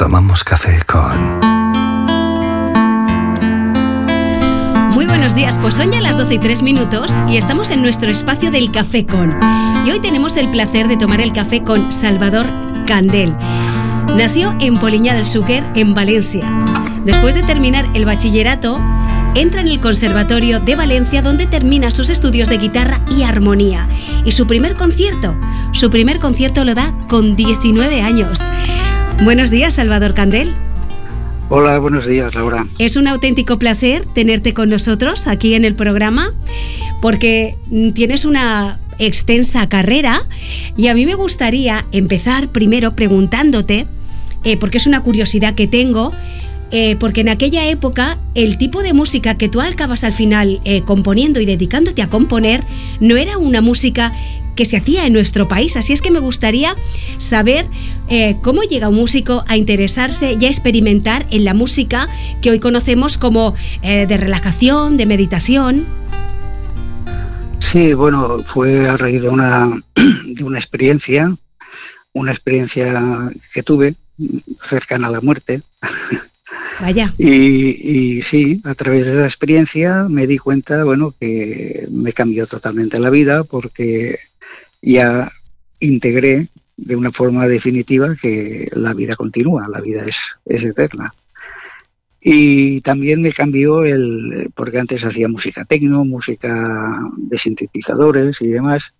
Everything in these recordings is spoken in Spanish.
Tomamos café con... Muy buenos días, pues son ya las 12 y 3 minutos y estamos en nuestro espacio del café con. Y hoy tenemos el placer de tomar el café con Salvador Candel. Nació en Poliña del Xúquer, en Valencia. Después de terminar el bachillerato, entra en el Conservatorio de Valencia donde termina sus estudios de guitarra y armonía. Y su primer concierto, su primer concierto lo da con 19 años. Buenos días, Salvador Candel. Hola, buenos días, Laura. Es un auténtico placer tenerte con nosotros aquí en el programa porque tienes una extensa carrera y a mí me gustaría empezar primero preguntándote, eh, porque es una curiosidad que tengo, eh, porque en aquella época el tipo de música que tú acabas al final eh, componiendo y dedicándote a componer no era una música que se hacía en nuestro país. Así es que me gustaría saber eh, cómo llega un músico a interesarse y a experimentar en la música que hoy conocemos como eh, de relajación, de meditación. Sí, bueno, fue a raíz de una, de una experiencia, una experiencia que tuve cercana a la muerte. Vaya. Y, y, sí, a través de esa experiencia me di cuenta, bueno, que me cambió totalmente la vida porque ya integré de una forma definitiva que la vida continúa, la vida es, eterna. Y también me cambió el, porque antes hacía música tecno, música de sintetizadores y demás,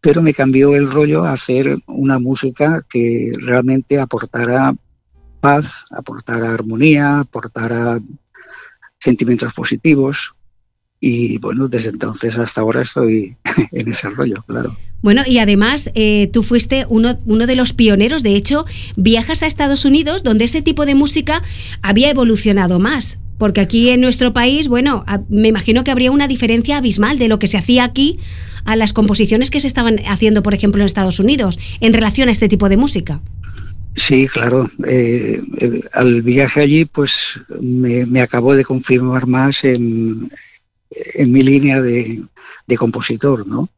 pero me cambió el rollo a hacer una música que realmente aportara paz, aportara armonía, aportara sentimientos positivos. Y bueno, desde entonces hasta ahora estoy en ese rollo, claro. Bueno, y además eh, tú fuiste uno, uno de los pioneros, de hecho, viajas a Estados Unidos donde ese tipo de música había evolucionado más. Porque aquí en nuestro país, bueno, me imagino que habría una diferencia abismal de lo que se hacía aquí a las composiciones que se estaban haciendo, por ejemplo, en Estados Unidos, en relación a este tipo de música. Sí, claro. Eh, al viaje allí, pues me, acabó de confirmar más en, mi línea de compositor, ¿no?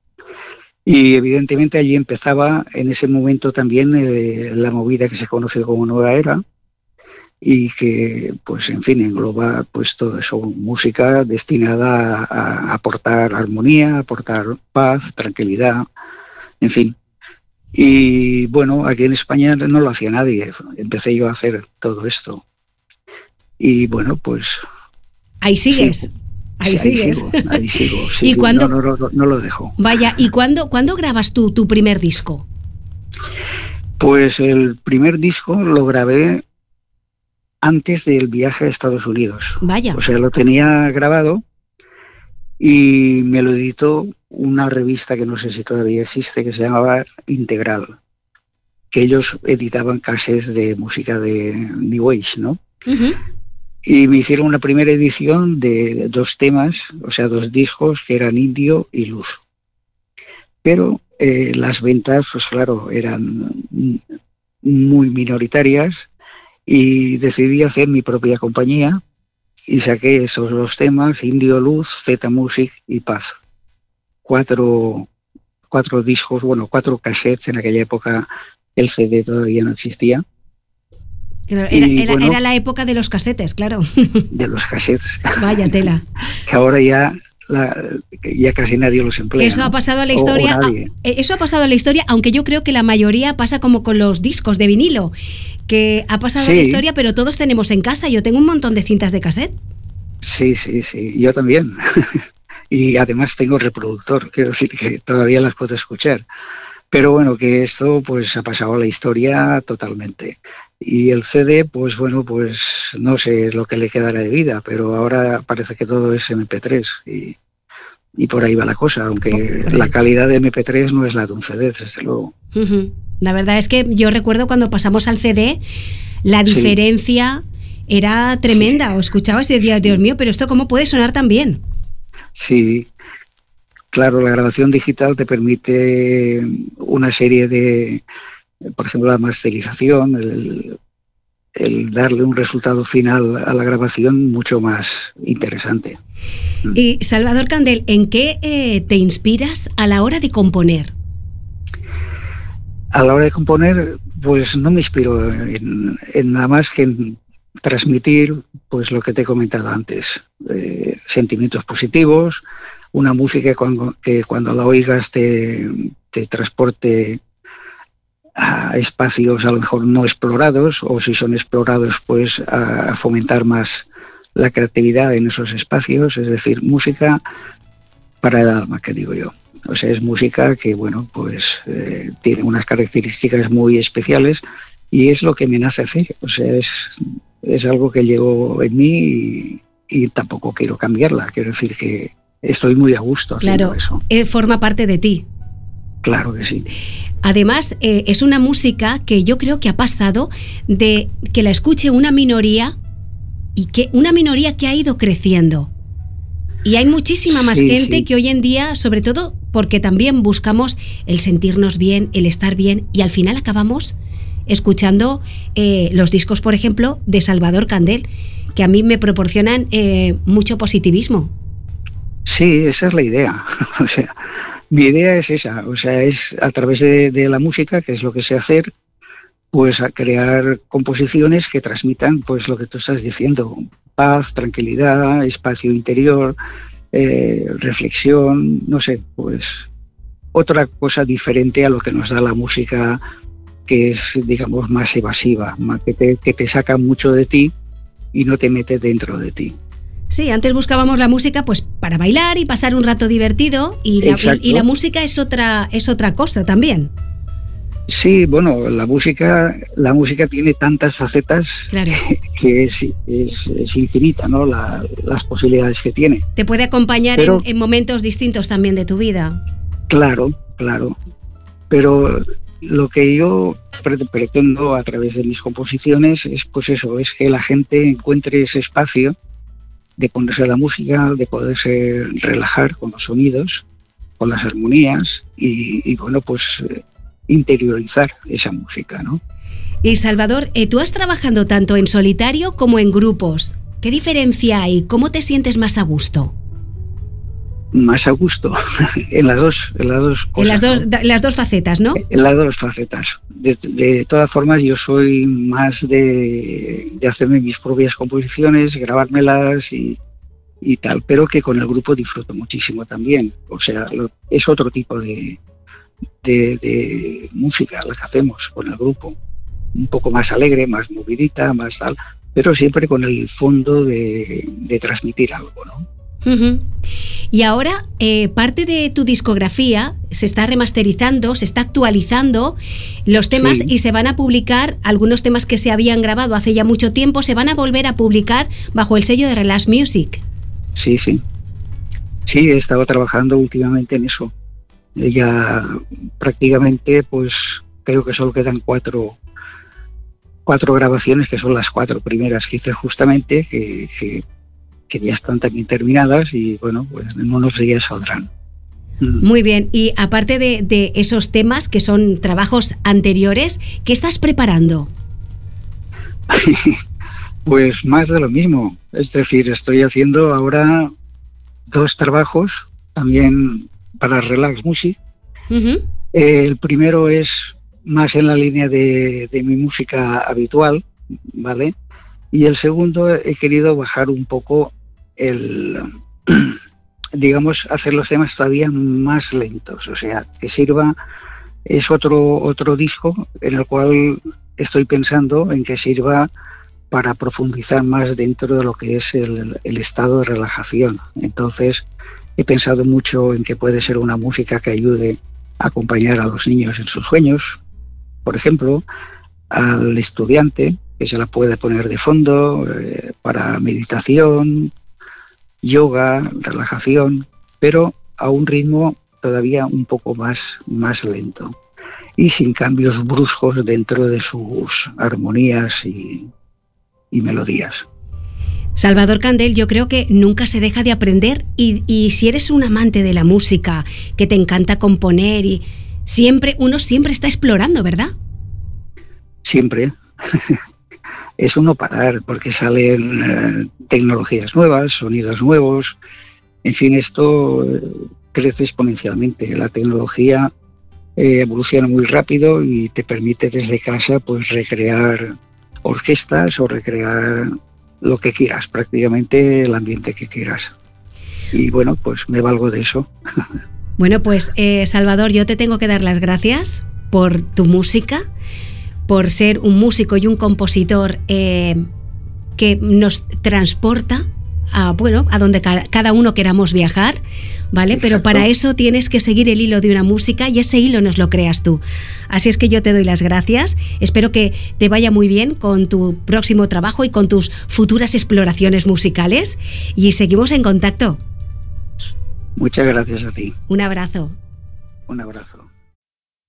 Y evidentemente allí empezaba en ese momento también eh, la movida que se conoce como Nueva Era y que, pues, en fin, engloba pues todo eso, música destinada a, a aportar armonía, aportar paz, tranquilidad, en fin. Y bueno, aquí en España no lo hacía nadie, empecé yo a hacer todo esto. Y bueno, pues... Ahí sigues. Sí, Ahí sí, sigues. Ahí sigo, ahí sigo sí, ¿Y cuándo, no, no, no, no, lo dejo. Vaya, ¿y cuándo, cuándo grabas tú tu primer disco? Pues el primer disco lo grabé antes del viaje a Estados Unidos. Vaya. O sea, lo tenía grabado y me lo editó una revista que no sé si todavía existe, que se llamaba Integral, que ellos editaban cassettes de música de New Age, ¿no? Uh -huh y me hicieron una primera edición de dos temas, o sea, dos discos que eran Indio y Luz. Pero eh, las ventas, pues claro, eran muy minoritarias y decidí hacer mi propia compañía y saqué esos dos temas, Indio Luz, Z Music y Paz. Cuatro, cuatro discos, bueno, cuatro cassettes en aquella época el CD todavía no existía. Era, era, la época de los casetes, claro. De los cassettes. Vaya tela. que ahora ya ya casi nadie los emplea. Eso ha pasado a la historia. Eh, eso ha pasado a la historia, aunque yo creo que la mayoría pasa como con los discos de vinilo, que ha pasado a la historia, pero todos tenemos en casa. Yo tengo un montón de cintas de cassette. Sí, sí, sí. Yo también. y además tengo reproductor, quiero decir que todavía las puedo escuchar. Pero bueno, que esto pues ha pasado a la historia totalmente. Y el CD, pues bueno, pues no sé lo que le quedará de vida, pero ahora parece que todo es MP3 y, y por ahí va la cosa, aunque la calidad de MP3 no es la de un CD, desde luego. La verdad es que yo recuerdo cuando pasamos al CD, la diferencia era tremenda. O escuchabas y decías, Dios mío, pero esto cómo puede sonar tan bien. Sí, claro, la grabación digital te permite una serie de, por ejemplo, la masterización, el, darle un resultado final a la grabación mucho más interesante. Y Salvador Candel, ¿en qué eh, te inspiras a la hora de componer? A la hora de componer, pues no me inspiro en, nada más que en transmitir pues lo que te he comentado antes, eh, sentimientos positivos, una música que cuando, la oigas te, te transporte a espacios a lo mejor no explorados o si son explorados pues a fomentar más la creatividad en esos espacios, es decir, música para el alma, que digo yo. O sea, es música que, bueno, pues eh, tiene unas características muy especiales y es lo que me nace hacer. O sea, es, es algo que llevo en mí y, y tampoco quiero cambiarla. Quiero decir que estoy muy a gusto haciendo claro, eso. Claro, forma parte de ti. Claro que sí. Además, eh, es una música que yo creo que ha pasado de que la escuche una minoría y que una minoría que ha ido creciendo. Y hay muchísima más gente que hoy en día, sobre todo porque también buscamos el sentirnos bien, el estar bien, y al final acabamos escuchando eh, los discos, por ejemplo, de Salvador Candel, que a mí me proporcionan eh, mucho positivismo. Sí, esa es la idea. o sea, mi idea es esa, o sea, es a través de, la música, que es lo que sé hacer, pues a crear composiciones que transmitan pues lo que tú estás diciendo, paz, tranquilidad, espacio interior, eh, reflexión, no sé, pues otra cosa diferente a lo que nos da la música que es, digamos, más evasiva, que te, que te saca mucho de ti y no te mete dentro de ti. Sí, antes buscábamos la música pues para bailar y pasar un rato divertido y la, y la música es otra, es otra cosa también. Sí, bueno, la música, la música tiene tantas facetas que, es, es, infinita, ¿no? las posibilidades que tiene. Te puede acompañar en, en, momentos distintos también de tu vida. Claro, claro. Pero lo que yo pretendo a través de mis composiciones es, pues eso, es que la gente encuentre ese espacio de ponerse la música, de poderse relajar con los sonidos, con las armonías y, bueno, pues eh, interiorizar esa música, ¿no? Y Salvador, eh, tú has trabajado tanto en solitario como en grupos. ¿Qué diferencia hay? ¿Cómo te sientes más a gusto? Más a gusto. En las dos en las dos en las dos, las dos facetas no en las dos facetas. De, todas formas yo soy más de, de, hacerme mis propias composiciones grabármelas y, y, tal pero que con el grupo disfruto muchísimo también. O sea es otro tipo de, de, música la que hacemos con el grupo. Un poco más alegre más movidita más tal pero siempre con el fondo de, de transmitir algo no y ahora eh, parte de tu discografía se está remasterizando, se está actualizando los temas y se van a publicar algunos temas que se habían grabado hace ya mucho tiempo, se van a volver a publicar bajo el sello de Relax Music. Sí, sí. Sí, he estado trabajando últimamente en eso. Ya prácticamente, pues creo que solo quedan cuatro, cuatro grabaciones, que son las cuatro primeras que hice justamente, que, que que ya están también terminadas y bueno, pues en unos días saldrán. Mm. Muy bien, y aparte de, esos temas que son trabajos anteriores, ¿qué estás preparando? Pues más de lo mismo. Es decir, estoy haciendo ahora dos trabajos también para Relax Music. El primero es más en la línea de, de, mi música habitual, ¿vale? Y el segundo he querido bajar un poco el, digamos, hacer los temas todavía más lentos, o sea, que sirva, es otro, otro disco en el cual estoy pensando en que sirva para profundizar más dentro de lo que es el, estado de relajación. Entonces, he pensado mucho en que puede ser una música que ayude a acompañar a los niños en sus sueños, por ejemplo, al estudiante, que se la puede poner de fondo eh, para meditación, yoga, relajación, pero a un ritmo todavía un poco más, más lento y sin cambios bruscos dentro de sus armonías y, y melodías. Salvador Candel, yo creo que nunca se deja de aprender y, si eres un amante de la música, que te encanta componer y siempre, uno siempre está explorando, ¿verdad? Siempre. es uno parar porque salen eh, tecnologías nuevas, sonidos nuevos, en fin, esto eh, crece exponencialmente. La tecnología eh, evoluciona muy rápido y te permite desde casa pues recrear orquestas o recrear lo que quieras, prácticamente el ambiente que quieras. Y bueno, pues me valgo de eso. Bueno, pues eh, Salvador, yo te tengo que dar las gracias por tu música, por ser un músico y un compositor eh, que nos transporta a, bueno, a donde cada uno queramos viajar, ¿vale? Pero para eso tienes que seguir el hilo de una música y ese hilo nos lo creas tú. Así es que yo te doy las gracias. Espero que te vaya muy bien con tu próximo trabajo y con tus futuras exploraciones musicales y seguimos en contacto. Muchas gracias a ti. Un abrazo. Un abrazo.